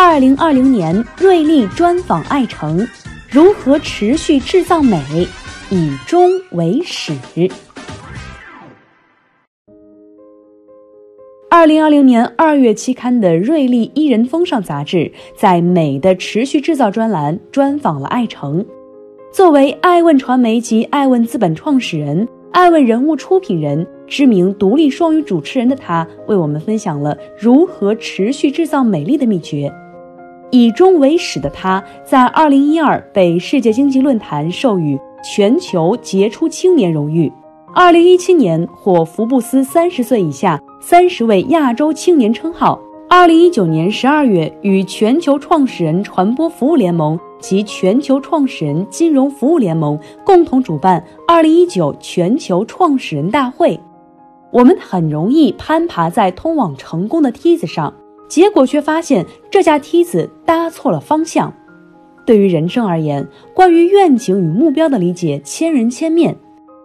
二零二零年，瑞丽专访爱诚，如何持续制造美，以终为始。二零二零年二月期刊的《瑞丽伊人风尚》杂志，在“美的持续制造”专栏专访了爱诚。作为爱问传媒及爱问资本创始人、爱问人物出品人、知名独立双语主持人的他，为我们分享了如何持续制造美丽的秘诀。以终为始的他，在二零一二被世界经济论坛授予全球杰出青年荣誉，二零一七年获福布斯三十岁以下三十位亚洲青年称号，二零一九年十二月与全球创始人传播服务联盟及全球创始人金融服务联盟共同主办二零一九全球创始人大会。我们很容易攀爬在通往成功的梯子上。结果却发现这架梯子搭错了方向。对于人生而言，关于愿景与目标的理解千人千面。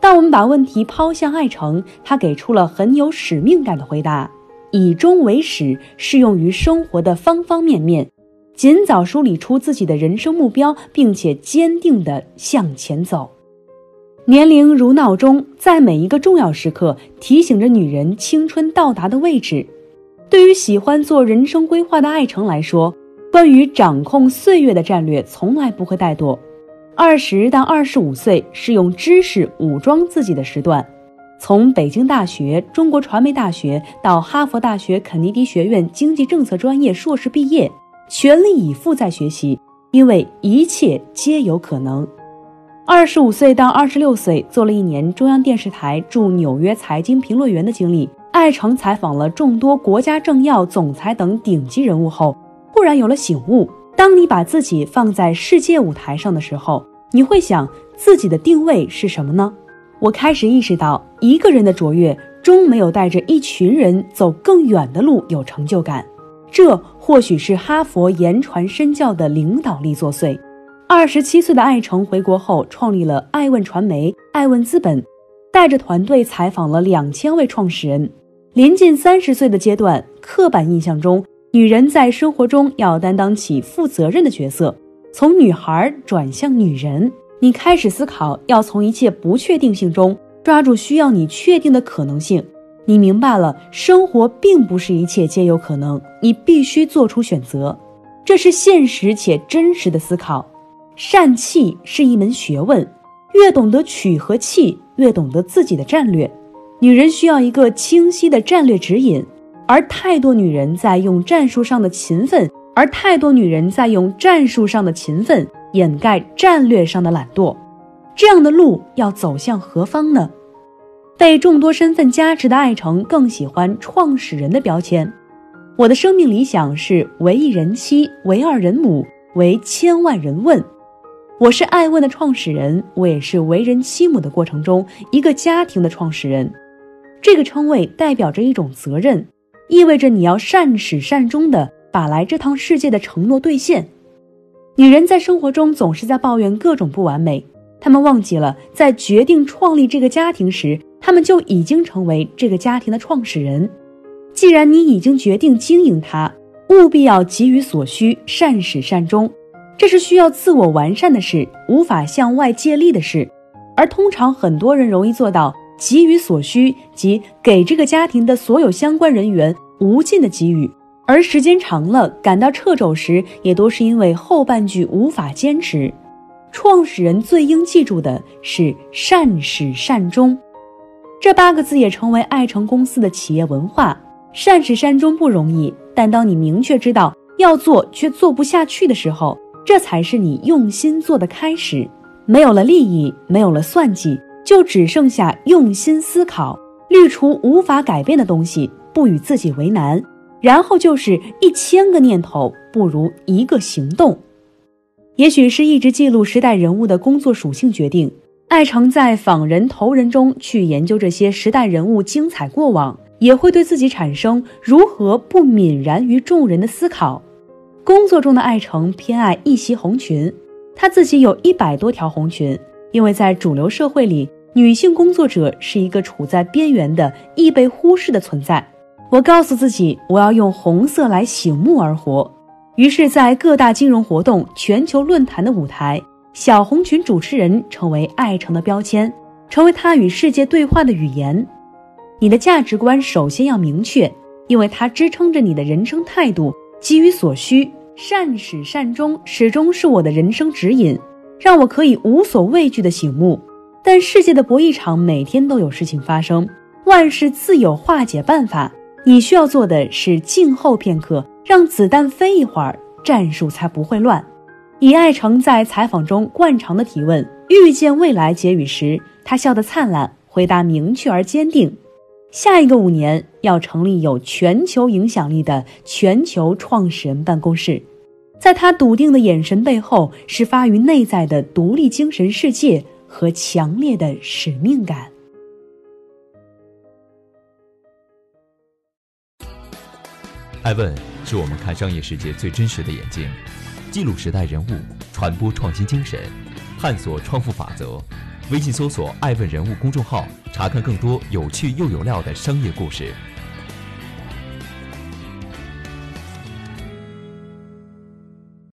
当我们把问题抛向爱诚，他给出了很有使命感的回答：以终为始，适用于生活的方方面面。尽早梳理出自己的人生目标，并且坚定地向前走。年龄如闹钟，在每一个重要时刻提醒着女人青春到达的位置。对于喜欢做人生规划的艾诚来说，关于掌控岁月的战略从来不会怠惰。二十到二十五岁是用知识武装自己的时段，从北京大学、中国传媒大学到哈佛大学肯尼迪学院经济政策专业硕士毕业，全力以赴在学习，因为一切皆有可能。二十五岁到二十六岁做了一年中央电视台驻纽约财经评论员的经历。艾诚采访了众多国家政要、总裁等顶级人物后，忽然有了醒悟：当你把自己放在世界舞台上的时候，你会想自己的定位是什么呢？我开始意识到，一个人的卓越终没有带着一群人走更远的路有成就感。这或许是哈佛言传身教的领导力作祟。二十七岁的艾诚回国后，创立了爱问传媒、爱问资本，带着团队采访了两千位创始人。临近三十岁的阶段，刻板印象中，女人在生活中要担当起负责任的角色。从女孩转向女人，你开始思考要从一切不确定性中抓住需要你确定的可能性。你明白了，生活并不是一切皆有可能，你必须做出选择。这是现实且真实的思考。善气是一门学问，越懂得取和弃，越懂得自己的战略。女人需要一个清晰的战略指引，而太多女人在用战术上的勤奋，而太多女人在用战术上的勤奋掩盖战略上的懒惰。这样的路要走向何方呢？被众多身份加持的爱诚更喜欢创始人的标签。我的生命理想是为一人妻，为二人母，为千万人问。我是爱问的创始人，我也是为人妻母的过程中一个家庭的创始人。这个称谓代表着一种责任，意味着你要善始善终的把来这趟世界的承诺兑现。女人在生活中总是在抱怨各种不完美，她们忘记了在决定创立这个家庭时，她们就已经成为这个家庭的创始人。既然你已经决定经营它，务必要给予所需，善始善终。这是需要自我完善的事，无法向外借力的事，而通常很多人容易做到。给予所需，即给这个家庭的所有相关人员无尽的给予，而时间长了，感到掣肘时，也都是因为后半句无法坚持。创始人最应记住的是善始善终，这八个字也成为爱成公司的企业文化。善始善终不容易，但当你明确知道要做却做不下去的时候，这才是你用心做的开始。没有了利益，没有了算计。就只剩下用心思考，滤除无法改变的东西，不与自己为难，然后就是一千个念头不如一个行动。也许是一直记录时代人物的工作属性决定，艾诚在访人投人中去研究这些时代人物精彩过往，也会对自己产生如何不泯然于众人的思考。工作中的艾诚偏爱一袭红裙，他自己有一百多条红裙，因为在主流社会里，女性工作者是一个处在边缘的、易被忽视的存在。我告诉自己，我要用红色来醒目而活。于是，在各大金融活动、全球论坛的舞台，小红裙主持人成为爱成的标签，成为他与世界对话的语言。你的价值观首先要明确，因为它支撑着你的人生态度。基于所需，善始善终始终是我的人生指引，让我可以无所畏惧的醒目。但世界的博弈场每天都有事情发生，万事自有化解办法。你需要做的是静候片刻。让子弹飞一会儿，战术才不会乱。以爱成在采访中惯常的提问“预见未来”结语时，他笑得灿烂，回答明确而坚定：“下一个五年要成立有全球影响力的全球创始人办公室。”在他笃定的眼神背后，是发于内在的独立精神世界和强烈的使命感。爱问。是我们看商业世界最真实的眼睛，记录时代人物，传播创新精神，探索创富法则。微信搜索“爱问人物”公众号，查看更多有趣又有料的商业故事。